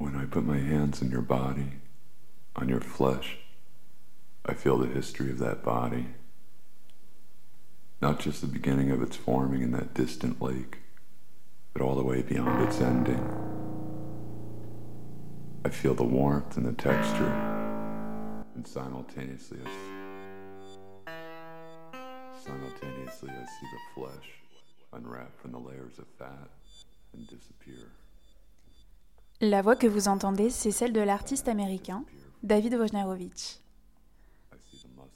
When I put my hands on your body, on your flesh, I feel the history of that body. Not just the beginning of its forming in that distant lake, but all the way beyond its ending. I feel the warmth and the texture, and simultaneously I, simultaneously I see the flesh unwrap from the layers of fat and disappear. La voix que vous entendez, c'est celle de l'artiste américain David Wojnarowicz.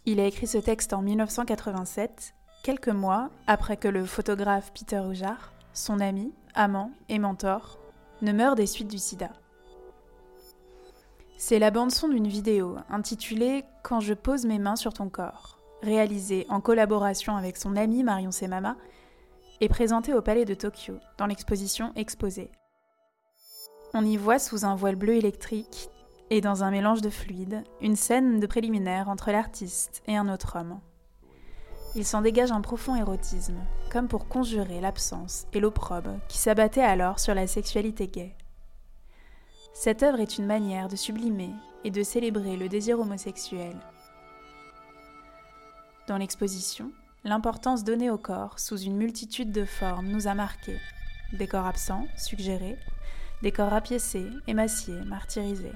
Il a écrit ce texte en 1987, quelques mois après que le photographe Peter Roujar, son ami, amant et mentor, ne meure des suites du sida. C'est la bande-son d'une vidéo intitulée Quand je pose mes mains sur ton corps, réalisée en collaboration avec son ami Marion Semama et présentée au Palais de Tokyo dans l'exposition Exposée. On y voit sous un voile bleu électrique et dans un mélange de fluides, une scène de préliminaire entre l'artiste et un autre homme. Il s'en dégage un profond érotisme, comme pour conjurer l'absence et l'opprobre qui s'abattaient alors sur la sexualité gay. Cette œuvre est une manière de sublimer et de célébrer le désir homosexuel. Dans l'exposition, l'importance donnée au corps sous une multitude de formes nous a marqués. Des corps absents, suggérés, des corps rapiécés, émaciés, martyrisés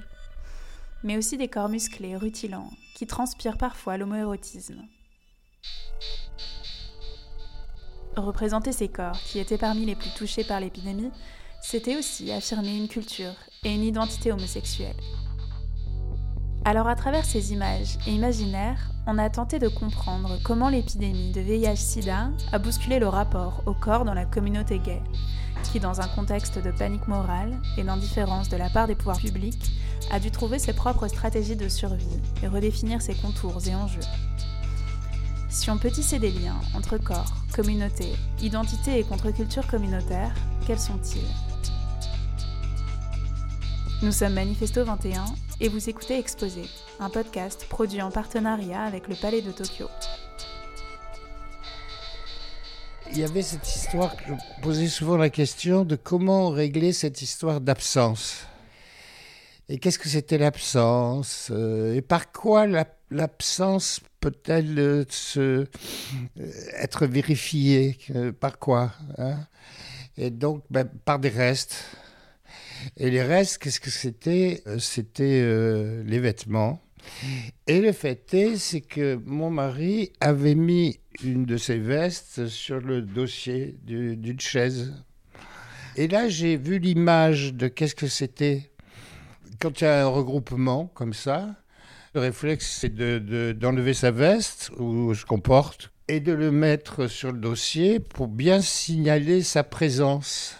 mais aussi des corps musclés, rutilants, qui transpirent parfois l'homoérotisme. Représenter ces corps, qui étaient parmi les plus touchés par l'épidémie, c'était aussi affirmer une culture et une identité homosexuelle. Alors à travers ces images et imaginaires, on a tenté de comprendre comment l'épidémie de VIH-Sida a bousculé le rapport au corps dans la communauté gay, qui dans un contexte de panique morale et d'indifférence de la part des pouvoirs publics, a dû trouver ses propres stratégies de survie et redéfinir ses contours et enjeux. Si on peut tisser des liens entre corps, communauté, identité et contre-culture communautaire, quels sont-ils? Nous sommes Manifesto 21 et vous écoutez Exposé, un podcast produit en partenariat avec le Palais de Tokyo. Il y avait cette histoire, je posais souvent la question de comment régler cette histoire d'absence. Et qu'est-ce que c'était l'absence euh, Et par quoi l'absence peut-elle euh, se, euh, être vérifiée Par quoi hein? Et donc, ben, par des restes. Et les restes, qu'est-ce que c'était? C'était les vêtements. Et le fait est, c'est que mon mari avait mis une de ses vestes sur le dossier d'une chaise. Et là, j'ai vu l'image de qu'est-ce que c'était quand il y a un regroupement comme ça, le réflexe, c'est d'enlever sa veste ou ce qu'on porte et de le mettre sur le dossier pour bien signaler sa présence.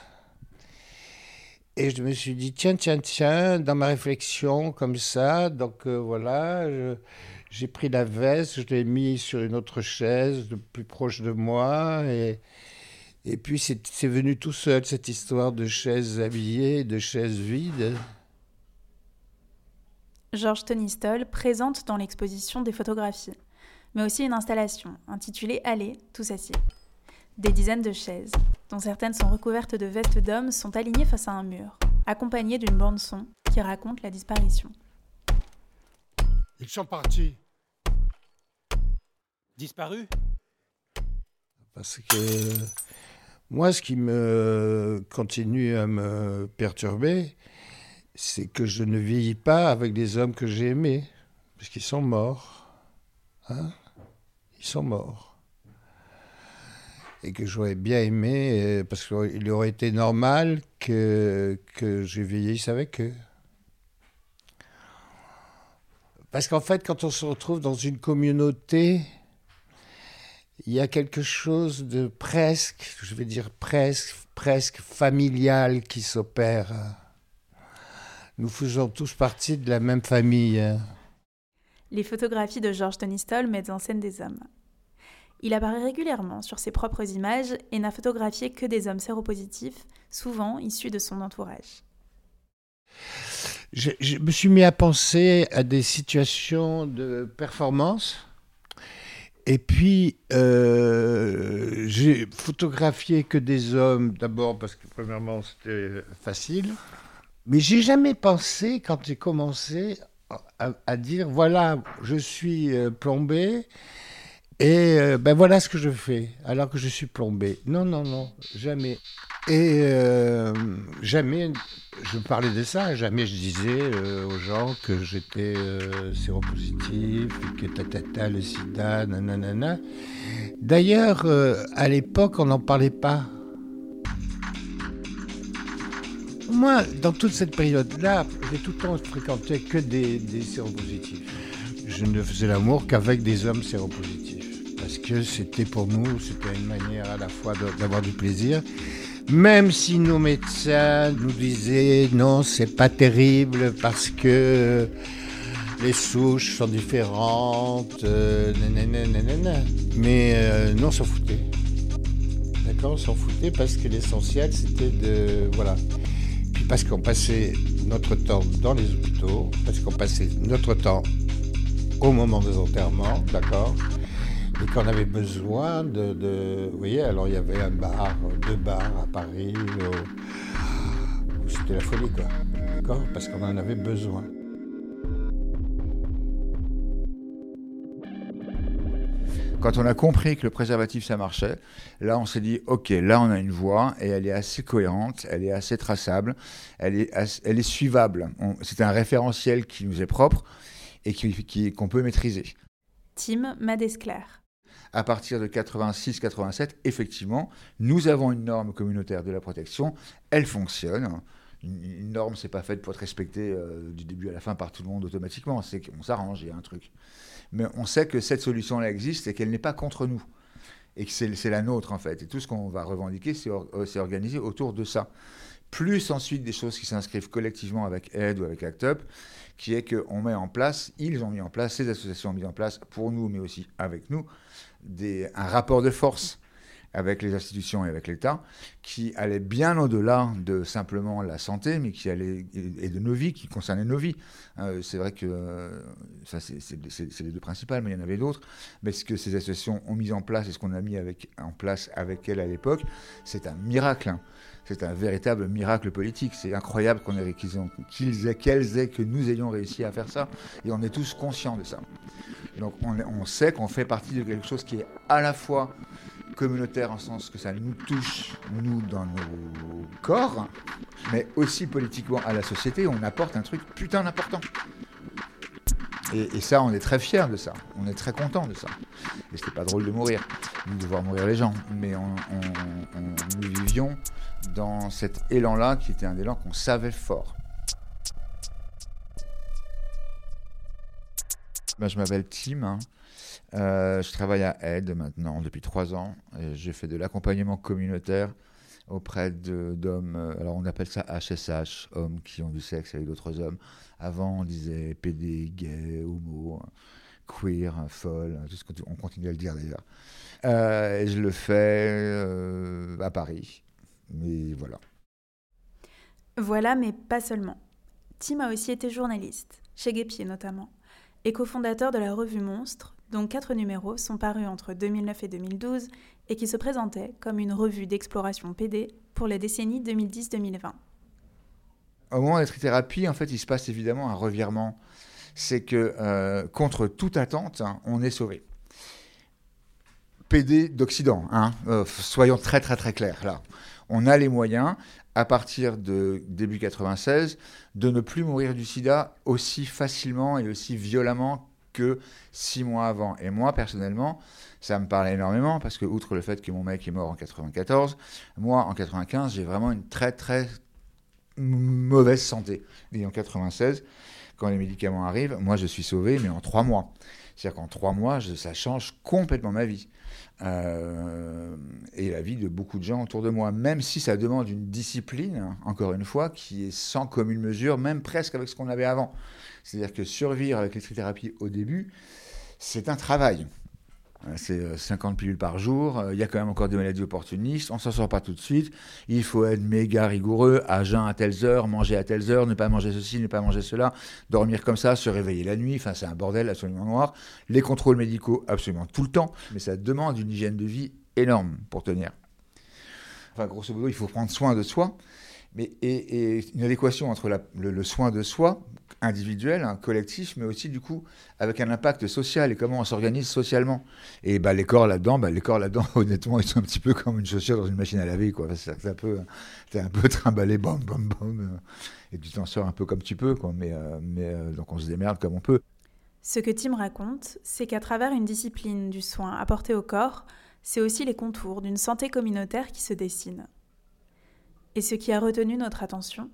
Et je me suis dit, tiens, tiens, tiens, dans ma réflexion comme ça, donc euh, voilà, j'ai pris la veste, je l'ai mis sur une autre chaise, plus proche de moi, et, et puis c'est venu tout seul, cette histoire de chaises habillées, de chaises vides. Georges Stoll présente dans l'exposition des photographies, mais aussi une installation intitulée Allez, tous assis. Des dizaines de chaises, dont certaines sont recouvertes de vestes d'hommes, sont alignées face à un mur, accompagnées d'une bande-son qui raconte la disparition. Ils sont partis. Disparus? Parce que moi, ce qui me continue à me perturber, c'est que je ne vieillis pas avec des hommes que j'ai aimés, parce qu'ils sont morts. Hein? Ils sont morts. Et que j'aurais bien aimé, euh, parce qu'il aurait été normal que, que je vieillisse avec eux. Parce qu'en fait, quand on se retrouve dans une communauté, il y a quelque chose de presque, je vais dire presque, presque familial qui s'opère nous faisons tous partie de la même famille. Les photographies de Georges Tonistol mettent en scène des hommes. Il apparaît régulièrement sur ses propres images et n'a photographié que des hommes séropositifs, souvent issus de son entourage. Je, me suis mis à penser à des situations de performance. Et puis, euh, j'ai photographié que des hommes, d'abord parce que premièrement c'était facile, Mais j'ai jamais pensé, quand j'ai commencé, à, dire voilà, je suis euh, plombé et euh, ben voilà ce que je fais alors que je suis plombé. Non, non, non, jamais. Et euh, jamais je parlais de ça, jamais je disais aux gens que j'étais séropositif, que tatata, le sida, nanana. D'ailleurs, à l'époque, on n'en parlait pas. Moi, dans toute cette période-là, j'ai tout le temps fréquenté que des, des séropositifs. Je ne faisais l'amour qu'avec des hommes séropositifs. Parce que c'était pour nous, c'était une manière à la fois d'avoir du plaisir. Même si nos médecins nous disaient non, c'est pas terrible parce que les souches sont différentes, euh, mais euh, non, on s'en foutait. D'accord, on s'en foutait parce que l'essentiel c'était de. Voilà parce qu'on passait notre temps dans les hôpitaux, parce qu'on passait notre temps au moment des enterrements, d'accord et qu'on avait besoin de, Vous voyez, alors il y avait un bar, deux bars à Paris, c'était la folie, quoi. D'accord? Parce qu'on en avait besoin. Quand on a compris que le préservatif ça marchait, là on s'est dit ok, là on a une voie et elle est assez cohérente, elle est assez traçable, elle est, elle est suivable. C'est un référentiel qui nous est propre et qu'on qui, qu'on peut maîtriser. Tim Madesclair. À partir de 86-87, effectivement, nous avons une norme communautaire de la protection, elle fonctionne une, norme, c'est pas faite pour être respectée euh, du début à la fin par tout le monde automatiquement. C'est qu'on s'arrange, il y a un truc. Mais on sait que cette solution-là existe et qu'elle n'est pas contre nous. Et que c'est la nôtre, en fait. Et tout ce qu'on va revendiquer, c'est euh, organisé autour de ça. Plus ensuite des choses qui s'inscrivent collectivement avec Aide ou avec ACT UP, qui est qu'on met en place, ils ont mis en place, ces associations ont mis en place, pour nous, mais aussi avec nous, un rapport de force avec les institutions et avec l'État, qui allait bien au-delà de simplement la santé, mais qui allait et de nos vies, qui concernait nos vies. Hein, c'est vrai que ça, c'est les deux principales, mais il y en avait d'autres. Mais ce que ces associations ont mis en place et ce qu'on a mis en place avec elles à l'époque, c'est un miracle. C'est un véritable miracle politique. C'est incroyable qu'on ait, qu'ils aient, qu'elles aient, que nous ayons réussi à faire ça. Et on est tous conscients de ça. Donc on, on sait qu'on fait partie de quelque chose qui est à la fois communautaire en sens que ça nous touche, nous, dans nos corps, mais aussi politiquement à la société, on apporte un truc putain d'important. Et, ça, on est très fiers de ça. On est très content de ça. Et c'était pas drôle de mourir, de voir mourir les gens. Mais on, nous vivions dans cet élan-là, qui était un élan qu'on savait fort. Ben, je m'appelle Tim. Hein. Euh, je travaille à Aide maintenant depuis trois ans. J'ai fait de l'accompagnement communautaire auprès d'hommes. Euh, alors on appelle ça HSH, hommes qui ont du sexe avec d'autres hommes. Avant on disait PD, gay, homo, queer, folle, tout ce qu'on continue à le dire d'ailleurs. Euh, et je le fais à Paris. Mais voilà. Voilà, mais pas seulement. Tim a aussi été journaliste, chez Guépier notamment, et cofondateur de la revue Monstre, dont quatre numéros sont parus entre 2009 et 2012 et qui se présentaient comme une revue d'exploration PD pour les décennies 2010-2020. Au moment de la trithérapie, en fait, il se passe évidemment un revirement. C'est que euh, contre toute attente, hein, on est sauvé. PD d'Occident, hein, euh, soyons très très très clairs là. On a les moyens, à partir de début 96, de ne plus mourir du sida aussi facilement et aussi violemment que six mois avant. Et moi, personnellement, ça me parle énormément parce que, outre le fait que mon mec est mort en 94, moi, en 95, j'ai vraiment une très, très mauvaise santé. Et en 96, quand les médicaments arrivent, moi, je suis sauvé, mais en trois mois. C'est-à-dire qu'en trois mois, ça change complètement ma vie. Euh, et la vie de beaucoup de gens autour de moi, même si ça demande une discipline, encore une fois, qui est sans commune mesure, même presque avec ce qu'on avait avant. C'est-à-dire que survivre avec l'électrithérapie au début, c'est un travail. C'est 50 euh, pilules par jour, euh, il y a quand même encore des maladies opportunistes, on ne s'en sort pas tout de suite, il faut être méga rigoureux, à jeun à telles heures, manger à telles heures, ne pas manger ceci, ne pas manger cela, dormir comme ça, se réveiller la nuit, enfin c'est un bordel absolument noir. Les contrôles médicaux absolument tout le temps, mais ça demande une hygiène de vie énorme pour tenir. Enfin grosso modo, il faut prendre soin de soi, mais, et, une adéquation entre le, soin de soi, individuel, un collectif, mais aussi du coup avec un impact social et comment on s'organise socialement. Et bah, les corps là-dedans, bah, les corps là-dedans, honnêtement, ils sont un petit peu comme une chaussure dans une machine à laver. Quoi. C'est un peu, es un peu trimballé, bam, bam, bam, et tu t'en sors un peu comme tu peux. Quoi. Mais, euh, euh, donc on se démerde comme on peut. Ce que Tim raconte, c'est qu'à travers une discipline du soin apporté au corps, c'est aussi les contours d'une santé communautaire qui se dessinent. Et ce qui a retenu notre attention,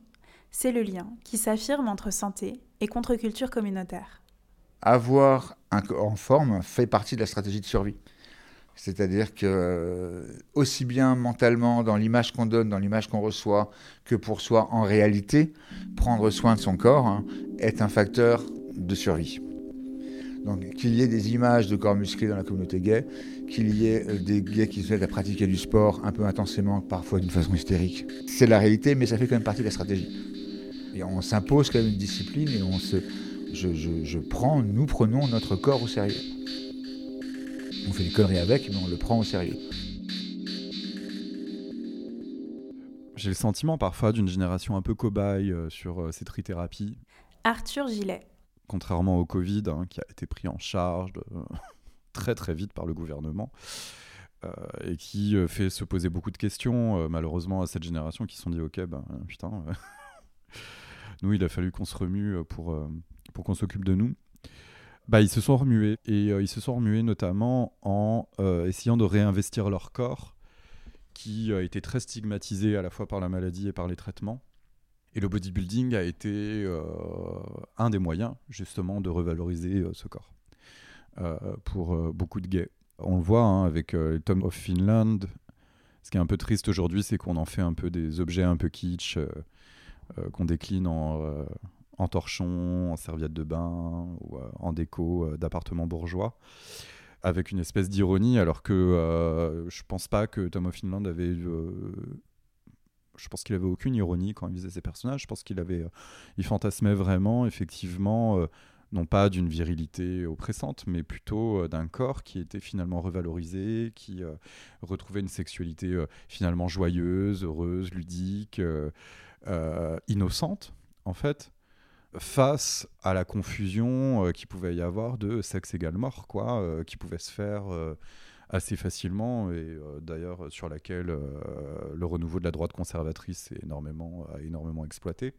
c'est le lien qui s'affirme entre santé et contre-culture communautaire. Avoir un corps en forme fait partie de la stratégie de survie. C'est-à-dire que, euh, aussi bien mentalement, dans l'image qu'on donne, dans l'image qu'on reçoit, que pour soi en réalité, prendre soin de son corps hein, est un facteur de survie. Donc qu'il y ait des images de corps musclés dans la communauté gay, qu'il y ait euh, des gays qui se mettent à pratiquer du sport un peu intensément, parfois d'une façon hystérique. C'est la réalité, mais ça fait quand même partie de la stratégie. Et on s'impose quand même une discipline et on se, je, je, prends, nous prenons notre corps au sérieux. On fait des conneries avec, mais on le prend au sérieux. J'ai le sentiment parfois d'une génération un peu cobaye euh, sur euh, cette trithérapie. Arthur Gillet contrairement au Covid, hein, qui a été pris en charge très très vite par le gouvernement. Euh, et qui euh, fait se poser beaucoup de questions, euh, malheureusement, à cette génération qui se sont dit Ok, ben putain, nous, il a fallu qu'on se remue pour, pour qu'on s'occupe de nous. Bah, ils se sont remués, et ils se sont remués notamment en essayant de réinvestir leur corps, qui a été très stigmatisé à la fois par la maladie et par les traitements. Et le bodybuilding a été un des moyens justement de revaloriser ce corps pour beaucoup de gays. On le voit hein, avec Tom of Finland. Ce qui est un peu triste aujourd'hui, c'est qu'on en fait un peu des objets un peu kitsch qu'on décline en, en en serviette de bain ou en déco d'appartements bourgeois avec une espèce d'ironie, alors que je pense pas que Tom of Finland avait je pense qu'il avait aucune ironie quand il faisait ses personnages. Je pense qu'il avait, euh, il fantasmait vraiment, effectivement, euh, non pas d'une virilité oppressante, mais plutôt euh, d'un corps qui était finalement revalorisé, qui retrouvait une sexualité finalement joyeuse, heureuse, ludique, innocente, en fait face à la confusion qui pouvait y avoir de sexe égal mort, quoi, qui pouvait se faire assez facilement et euh, d'ailleurs sur laquelle euh, le renouveau de la droite conservatrice est énormément, a énormément exploité.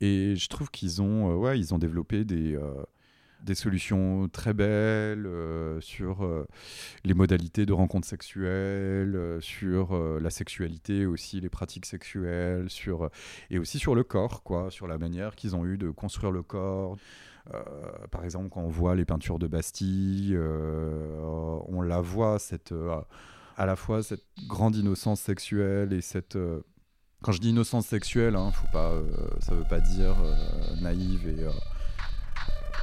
Et je trouve qu'ils ont, euh, ouais, ils ont développé des, des solutions très belles sur les modalités de rencontres sexuelles, sur la sexualité aussi, les pratiques sexuelles, sur, et aussi sur le corps, quoi, sur la manière qu'ils ont eu de construire le corps. Euh, par exemple, quand on voit les peintures de Bastille, euh, on la voit, cette, euh, à la fois cette grande innocence sexuelle et cette quand je dis innocence sexuelle, hein, faut pas, ça veut pas dire naïve et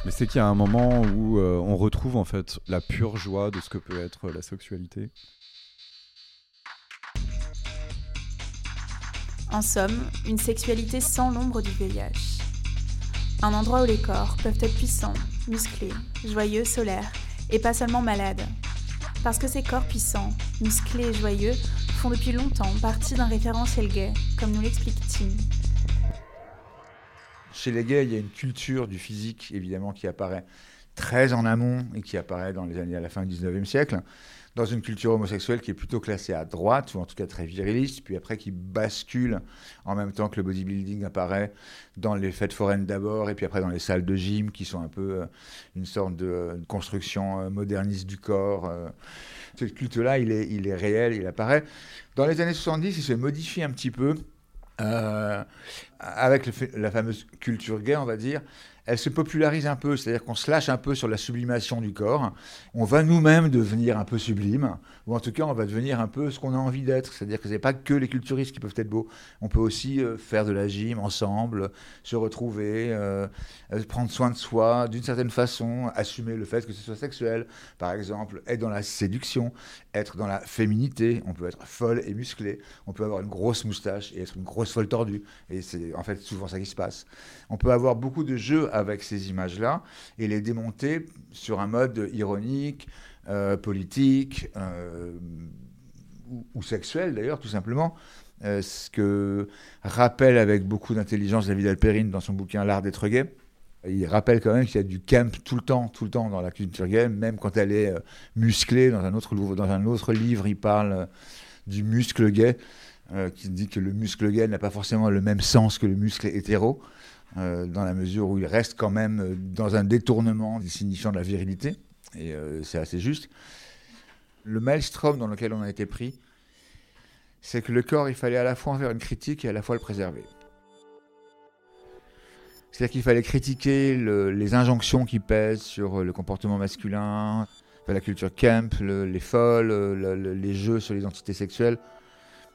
mais c'est qu'il y a un moment où on retrouve en fait la pure joie de ce que peut être la sexualité. En somme, une sexualité sans l'ombre du VIH. Un endroit où les corps peuvent être puissants, musclés, joyeux, solaires, et pas seulement malades. Parce que ces corps puissants, musclés joyeux font depuis longtemps partie d'un référentiel gay, comme nous l'explique Tim. Chez les gays, il y a une culture du physique, évidemment, qui apparaît très en amont et qui apparaît dans les années à la fin du 19e siècle dans une culture homosexuelle qui est plutôt classée à droite, ou en tout cas très viriliste, puis après qui bascule en même temps que le bodybuilding apparaît dans les fêtes foraines d'abord, et puis après dans les salles de gym, qui sont un peu euh, une sorte de, construction euh, moderniste du corps. Euh. Ce culte-là, il est, il est réel, il apparaît. Dans les années 70, il se modifie un petit peu. avec la fameuse culture gay, on va dire, elle se popularise un peu, c'est-à-dire qu'on se lâche un peu sur la sublimation du corps. On va nous-mêmes devenir un peu sublime, ou en tout cas, on va devenir un peu ce qu'on a envie d'être. C'est-à-dire que ce n'est pas que les culturistes qui peuvent être beaux. On peut aussi euh, faire de la gym ensemble, se retrouver, euh, euh, prendre soin de soi d'une certaine façon, assumer le fait que ce soit sexuel. Par exemple, être dans la séduction, être dans la féminité. On peut être folle et musclée. On peut avoir une grosse moustache et être une grosse folle tordue. Et c'est en fait souvent ça qui se passe. On peut avoir beaucoup de jeux avec ces images-là et les démonter sur un mode ironique, euh, politique euh, ou, sexuel d'ailleurs, tout simplement. ce que rappelle avec beaucoup d'intelligence David Alperine dans son bouquin L'art d'être gay. Il rappelle quand même qu'il y a du camp tout le temps, tout le temps dans la culture gay, même quand elle est musclée. Dans un autre, dans un autre livre, il parle du muscle gay, qui dit que le muscle gay n'a pas forcément le même sens que le muscle hétéro. Euh, dans la mesure où il reste quand même euh, dans un détournement signifiant de la virilité, et euh, c'est assez juste. Le maelstrom dans lequel on a été pris, c'est que le corps, il fallait à la fois en faire une critique et à la fois le préserver. C'est-à-dire qu'il fallait critiquer les injonctions qui pèsent sur le comportement masculin, la culture camp, les folles, les jeux sur l'identité sexuelle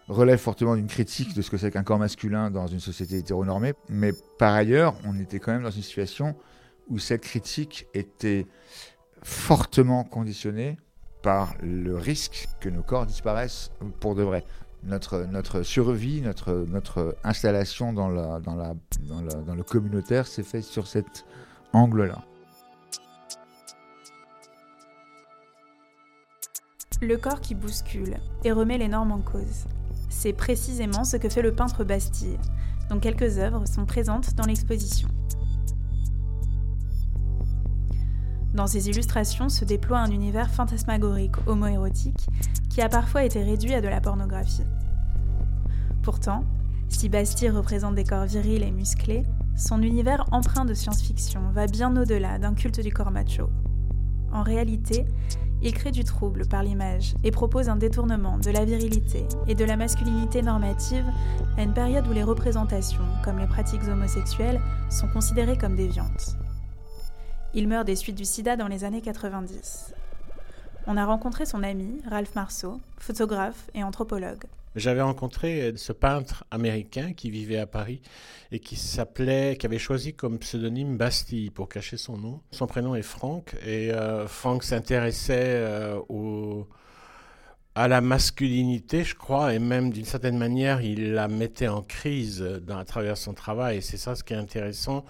relève fortement d'une critique de ce que c'est qu'un corps masculin dans une société hétéronormée. Mais par ailleurs, on était quand même dans une situation où cette critique était fortement conditionnée par le risque que nos corps disparaissent pour de vrai. Notre, notre survie, notre, notre installation dans, la, dans, la, dans, dans le communautaire s'est fait sur cet angle-là. Le corps qui bouscule et remet les normes en cause. C'est précisément ce que fait le peintre Bastille, dont quelques œuvres sont présentes dans l'exposition. Dans ses illustrations se déploie un univers fantasmagorique homoérotique qui a parfois été réduit à de la pornographie. Pourtant, si Bastille représente des corps virils et musclés, son univers empreint de science-fiction va bien au-delà d'un culte du corps macho. En réalité, il crée du trouble par l'image et propose un détournement de la virilité et de la masculinité normative à une période où les représentations, comme les pratiques homosexuelles, sont considérées comme déviantes. Il meurt des suites du sida dans les années 90. On a rencontré son ami, Ralph Marceau, photographe et anthropologue. J'avais rencontré ce peintre américain qui vivait à Paris et qui s'appelait, qui avait choisi comme pseudonyme Bastille pour cacher son nom. Son prénom est Franck et euh, Franck s'intéressait euh, à la masculinité, je crois, et même d'une certaine manière, il la mettait en crise dans, à travers son travail. Et c'est ça ce qui est intéressant.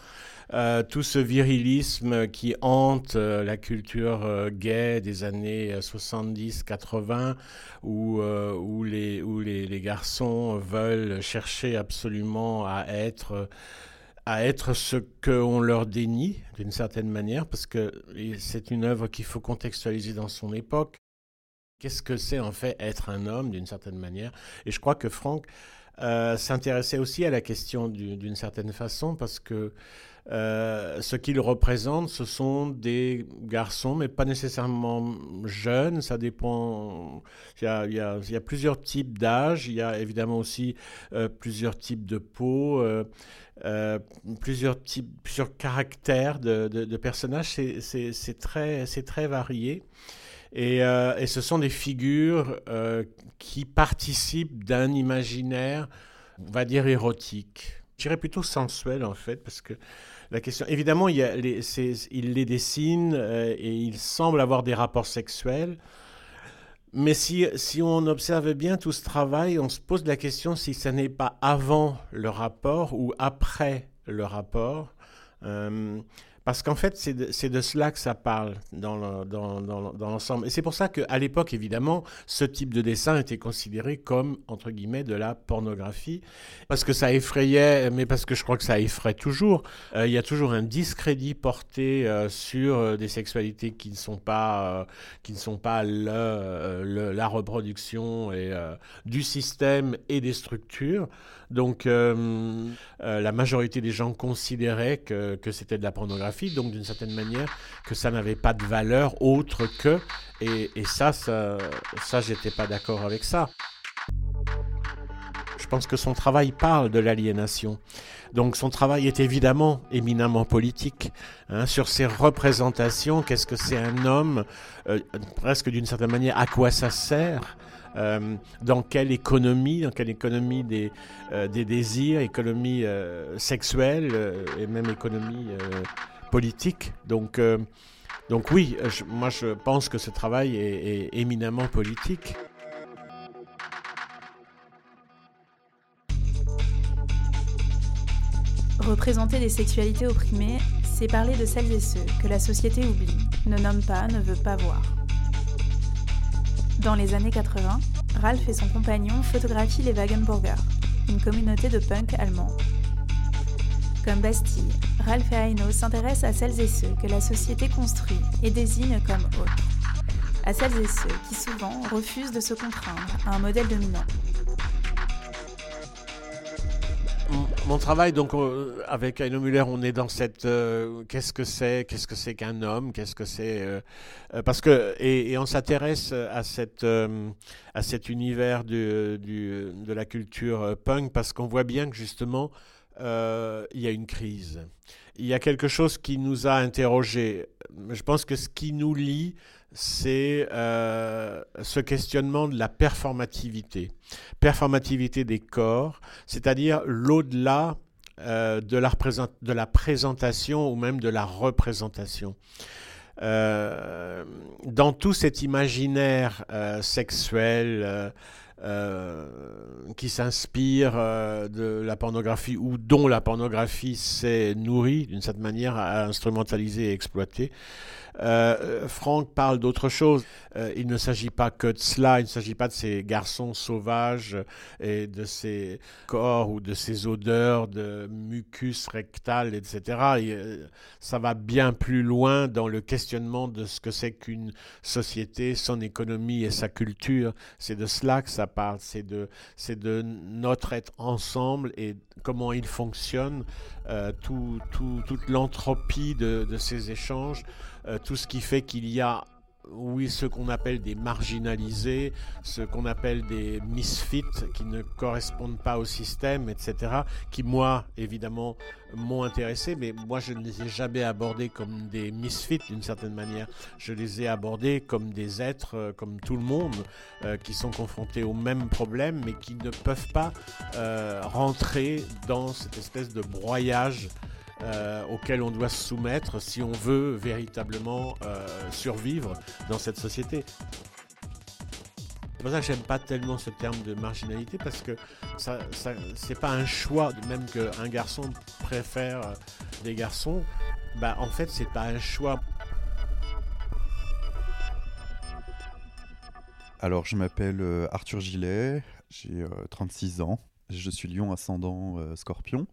Euh, tout ce virilisme qui hante euh, la culture euh, gay des années 70-80, où, où, les, où les, garçons veulent chercher absolument à être à être ce qu'on leur dénie d'une certaine manière, parce que c'est une œuvre qu'il faut contextualiser dans son époque. Qu'est-ce que c'est en fait être un homme d'une certaine manière? Et je crois que Franck s'intéressait aussi à la question d'une certaine façon, parce que euh, ce qu'ils représentent, ce sont des garçons, mais pas nécessairement jeunes. Ça dépend. Il y a, plusieurs types d'âge. Il y a évidemment aussi euh, plusieurs types de peau, euh, plusieurs types, plusieurs caractères de, personnages. C'est très, très varié. Et, et, ce sont des figures qui participent d'un imaginaire, on va dire érotique. Je dirais plutôt sensuel en fait, parce que la question. Évidemment, il, les, il les dessine euh, et il semble avoir des rapports sexuels. Mais si, si on observe bien tout ce travail, on se pose la question si ce n'est pas avant le rapport ou après le rapport. Euh, parce qu'en fait, c'est de, cela que ça parle dans l'ensemble. Et c'est pour ça qu'à l'époque, évidemment, ce type de dessin était considéré comme, entre guillemets, de la pornographie. Parce que ça effrayait, mais parce que je crois que ça effraie toujours. Euh, il y a toujours un discrédit porté euh, sur euh, des sexualités qui ne sont pas, qui ne sont pas la reproduction et, du système et des structures. Donc, la majorité des gens considéraient que, que c'était de la pornographie donc d'une certaine manière que ça n'avait pas de valeur autre que, et, ça, ça, ça j'étais pas d'accord avec ça. Je pense que son travail parle de l'aliénation. Donc son travail est évidemment éminemment politique. Hein, sur ses représentations, qu'est-ce que c'est un homme euh, Presque d'une certaine manière, à quoi ça sert euh, dans quelle économie, dans quelle économie des, euh, des désirs, économie sexuelle et même économie euh, donc oui, moi je pense que ce travail est, éminemment politique. Représenter des sexualités opprimées, c'est parler de celles et ceux que la société oublie, ne nomme pas, ne veut pas voir. Dans les années 80, Ralph et son compagnon photographient les Wagenburger, une communauté de punk allemands. Comme Bastille, Ralph et Heino s'intéressent à celles et ceux que la société construit et désigne comme autres. À celles et ceux qui souvent refusent de se contraindre à un modèle dominant. mon travail, donc euh, avec Heino Müller, on est dans cette euh, qu'est-ce que c'est, qu'est-ce que c'est qu'un homme, qu'est-ce que c'est euh, parce que et, on s'intéresse à cet univers de la culture punk parce qu'on voit bien que justement il y a une crise. Il y a quelque chose qui nous a interrogés. Je pense que ce qui nous lie, c'est euh, ce questionnement de la performativité. Performativité des corps, c'est-à-dire l'au-delà euh, de, la présentation ou même de la représentation. Euh, dans tout cet imaginaire sexuel, qui s'inspire de la pornographie ou dont la pornographie s'est nourrie d'une certaine manière, instrumentalisée et exploitée. Euh, Franck parle d'autre chose. Euh, il ne s'agit pas que de cela, il ne s'agit pas de ces garçons sauvages et de ces corps ou de ces odeurs de mucus rectal, etc. Euh, ça va bien plus loin dans le questionnement de ce que c'est qu'une société, son économie et sa culture. C'est de cela que ça parle, c'est de, de notre être ensemble et comment il fonctionne, tout, toute l'entropie de, de ces échanges. Euh, tout ce qui fait qu'il y a oui, ce qu'on appelle des marginalisés, ce qu'on appelle des misfits qui ne correspondent pas au système, etc., qui, moi, évidemment, m'ont intéressé, mais moi, je ne les ai jamais abordés comme des misfits d'une certaine manière. Je les ai abordés comme des êtres, euh, comme tout le monde, euh, qui sont confrontés aux mêmes problèmes, mais qui ne peuvent pas rentrer dans cette espèce de broyage euh, on doit se soumettre si on veut véritablement euh, survivre dans cette société. C'est pour ça que j'aime pas tellement ce terme de marginalité parce que ça, c'est pas un choix, même qu'un garçon préfère euh, des garçons. Bah, en fait, c'est pas un choix. Alors, je m'appelle Arthur Gillet, j'ai 36 ans, je suis lion ascendant scorpion.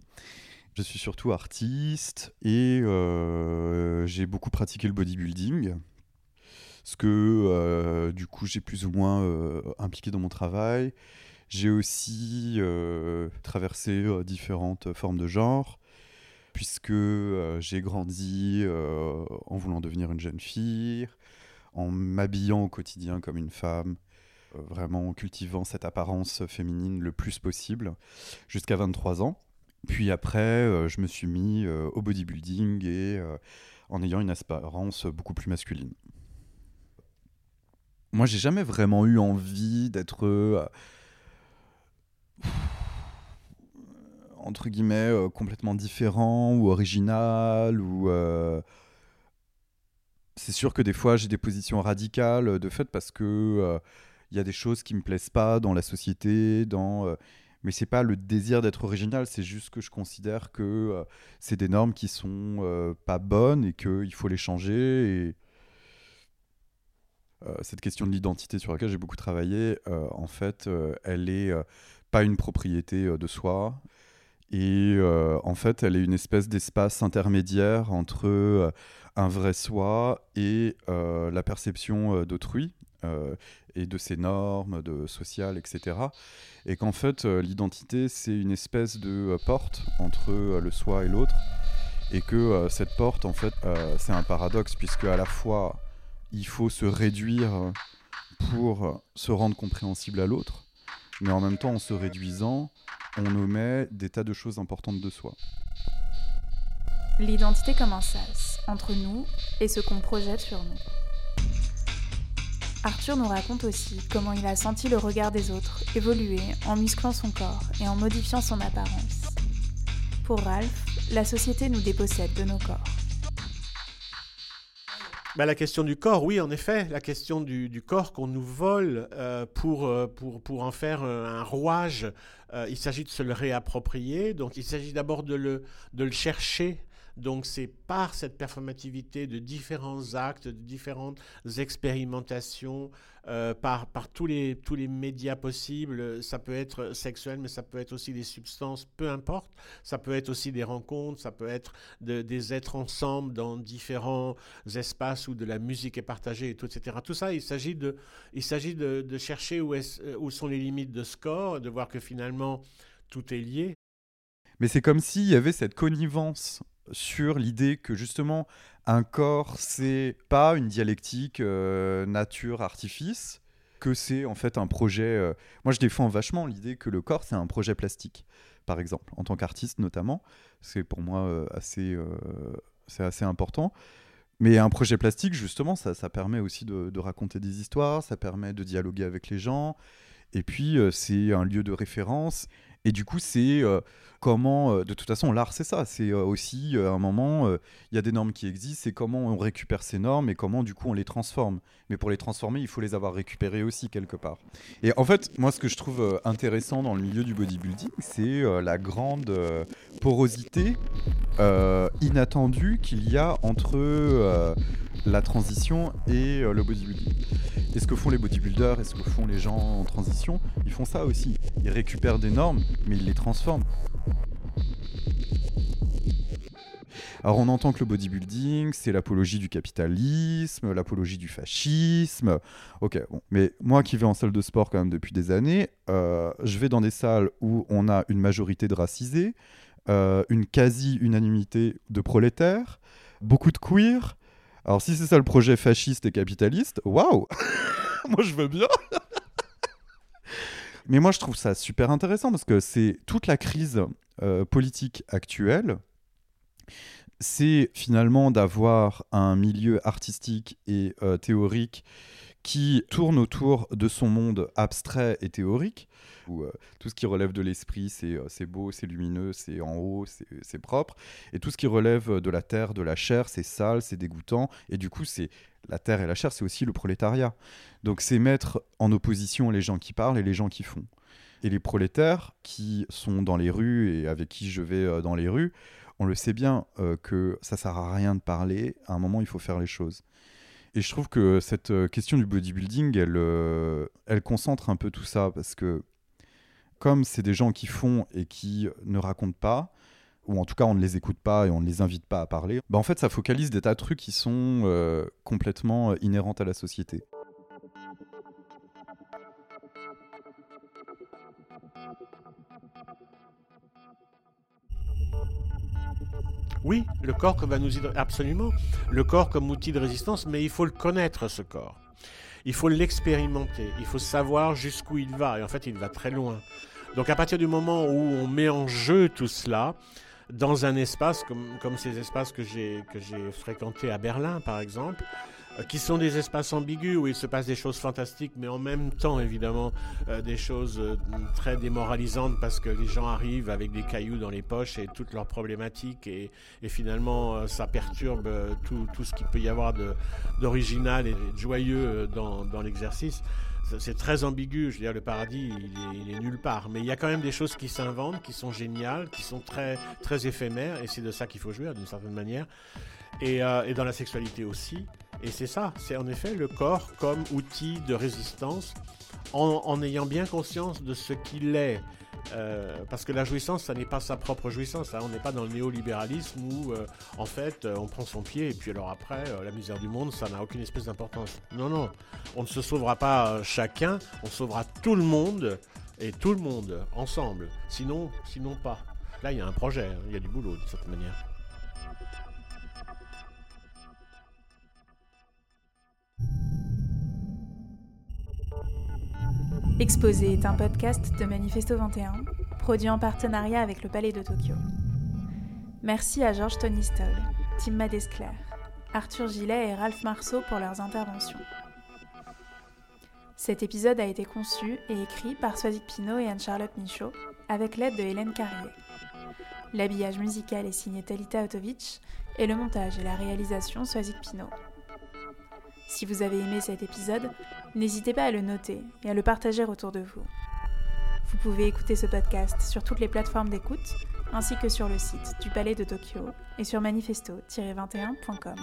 Je suis surtout artiste et euh, j'ai beaucoup pratiqué le bodybuilding. Ce que euh, du coup j'ai plus ou moins euh, impliqué dans mon travail. J'ai aussi traversé différentes formes de genre, puisque j'ai grandi en voulant devenir une jeune fille, en m'habillant au quotidien comme une femme, vraiment en cultivant cette apparence féminine le plus possible, jusqu'à 23 ans. Puis après, euh, je me suis mis euh, au bodybuilding et euh, en ayant une apparence beaucoup plus masculine. Moi, j'ai jamais vraiment eu envie d'être entre guillemets complètement différent ou original ou c'est sûr que des fois j'ai des positions radicales de fait parce que il y a des choses qui me plaisent pas dans la société dans mais c'est pas le désir d'être original, c'est juste que je considère que euh, c'est des normes qui sont euh, pas bonnes et qu'il faut les changer. Euh, cette question de l'identité sur laquelle j'ai beaucoup travaillé, en fait, elle est pas une propriété de soi. Et en fait, elle est une espèce d'espace intermédiaire entre un vrai soi et la perception d'autrui et de ses normes de sociales, etc. Et qu'en fait, euh, l'identité, c'est une espèce de euh, porte entre euh, le soi et l'autre. Et que cette porte, en fait, c'est un paradoxe, puisque à la fois, il faut se réduire pour se rendre compréhensible à l'autre, mais en même temps, en se réduisant, on omet des tas de choses importantes de soi. L'identité comme un sas entre nous et ce qu'on projette sur nous? Arthur nous raconte aussi comment il a senti le regard des autres évoluer en musclant son corps et en modifiant son apparence. Pour Ralph, la société nous dépossède de nos corps. Bah, la question du corps, oui, en effet, la question du, corps qu'on nous vole euh, pour, euh, pour, pour, en faire un rouage, euh, il s'agit de se le réapproprier, donc il s'agit d'abord de le, de le chercher Donc c'est par cette performativité de différents actes, de différentes expérimentations, euh, par, par tous, les, tous les médias possibles. Ça peut être sexuel, mais ça peut être aussi des substances, peu importe. Ça peut être aussi des rencontres, ça peut être des êtres ensemble dans différents espaces où de la musique est partagée, et tout, etc. Tout ça, il s'agit de, de, chercher où, est, où sont les limites de score, de voir que finalement tout est lié. Mais c'est comme s'il y avait cette connivence sur l'idée que justement un corps c'est pas une dialectique euh, nature artifice que c'est en fait un projet euh, moi je défends vachement l'idée que le corps c'est un projet plastique par exemple en tant qu'artiste notamment. C'est pour moi euh, assez c'est assez important. Mais un projet plastique justement ça, ça permet aussi de, raconter des histoires ça permet de dialoguer avec les gens. Et puis c'est un lieu de référence. Et du coup, c'est comment, euh, de toute façon, l'art, c'est ça. C'est euh, aussi, à un moment, il y a des normes qui existent, c'est comment on récupère ces normes et comment, du coup, on les transforme. Mais pour les transformer, il faut les avoir récupérées aussi, quelque part. Et en fait, moi, ce que je trouve intéressant dans le milieu du bodybuilding, c'est la grande porosité inattendue qu'il y a entre la transition et le bodybuilding. Et ce que font les bodybuilders et ce que font les gens en transition, ils font ça aussi. Ils récupèrent des normes, mais ils les transforment. Alors on entend que le bodybuilding, c'est l'apologie du capitalisme, l'apologie du fascisme. Ok, bon. Mais moi qui vais en salle de sport quand même depuis des années, euh, je vais dans des salles où on a une majorité de racisés, euh, une quasi-unanimité de prolétaires, beaucoup de queers, alors si c'est ça le projet fasciste et capitaliste, waouh Moi je veux bien Mais moi je trouve ça super intéressant parce que c'est toute la crise euh, politique actuelle, c'est finalement d'avoir un milieu artistique et euh, théorique qui tourne autour de son monde abstrait et théorique, où euh, tout ce qui relève de l'esprit, euh, c'est beau, c'est lumineux, c'est en haut, c'est propre, et tout ce qui relève de la terre, de la chair, c'est sale, c'est dégoûtant, et du coup, c'est la terre et la chair, c'est aussi le prolétariat. Donc c'est mettre en opposition les gens qui parlent et les gens qui font. Et les prolétaires qui sont dans les rues et avec qui je vais euh, dans les rues, on le sait bien que ça sert à rien de parler, à un moment il faut faire les choses. Et je trouve que cette euh, question du bodybuilding, elle, euh, elle concentre un peu tout ça parce que comme c'est des gens qui font et qui ne racontent pas, ou en tout cas on ne les écoute pas et on ne les invite pas à parler, bah en fait ça focalise des tas de trucs qui sont euh, complètement inhérents à la société. Oui, le corps va nous absolument le corps comme outil de résistance, mais il faut le connaître ce corps. Il faut l'expérimenter, il faut savoir jusqu'où il va et en fait il va très loin. Donc à partir du moment où on met en jeu tout cela dans un espace comme, comme ces espaces que j'ai fréquentés à Berlin par exemple, qui sont des espaces ambigus où il se passe des choses fantastiques, mais en même temps, évidemment, euh, des choses euh, très démoralisantes parce que les gens arrivent avec des cailloux dans les poches et toutes leurs problématiques, et, finalement, ça perturbe tout, tout ce qu'il peut y avoir d'original et de joyeux dans, dans l'exercice c'est très ambigu. Je veux dire, le paradis, il est, nulle part. Mais il y a quand même des choses qui s'inventent, qui sont géniales, qui sont très, très éphémères. Et c'est de ça qu'il faut jouer, d'une certaine manière. Et, dans la sexualité aussi. Et c'est ça, c'est en effet le corps comme outil de résistance en, ayant bien conscience de ce qu'il est. Euh, parce que la jouissance, ça n'est pas sa propre jouissance. Hein. On n'est pas dans le néolibéralisme où, euh, en fait, euh, on prend son pied et puis alors après, la misère du monde, ça n'a aucune espèce d'importance. Non, non, on ne se sauvera pas chacun, on sauvera tout le monde et tout le monde ensemble. Sinon, sinon pas. Là, il y a un projet, hein. il y a du boulot de cette manière. Exposé est un podcast de Manifesto 21, produit en partenariat avec le Palais de Tokyo. Merci à Georges Tonistol, Tim Madesclair, Arthur Gillet et Ralph Marceau pour leurs interventions. Cet épisode a été conçu et écrit par Swazik Pino et Anne-Charlotte Michaud, avec l'aide de Hélène Carrier. L'habillage musical est signé Talita Otovich et le montage et la réalisation Swazik Pino. Si vous avez aimé cet épisode, N'hésitez pas à le noter et à le partager autour de vous. Vous pouvez écouter ce podcast sur toutes les plateformes d'écoute, ainsi que sur le site du Palais de Tokyo et sur manifesto-21.com.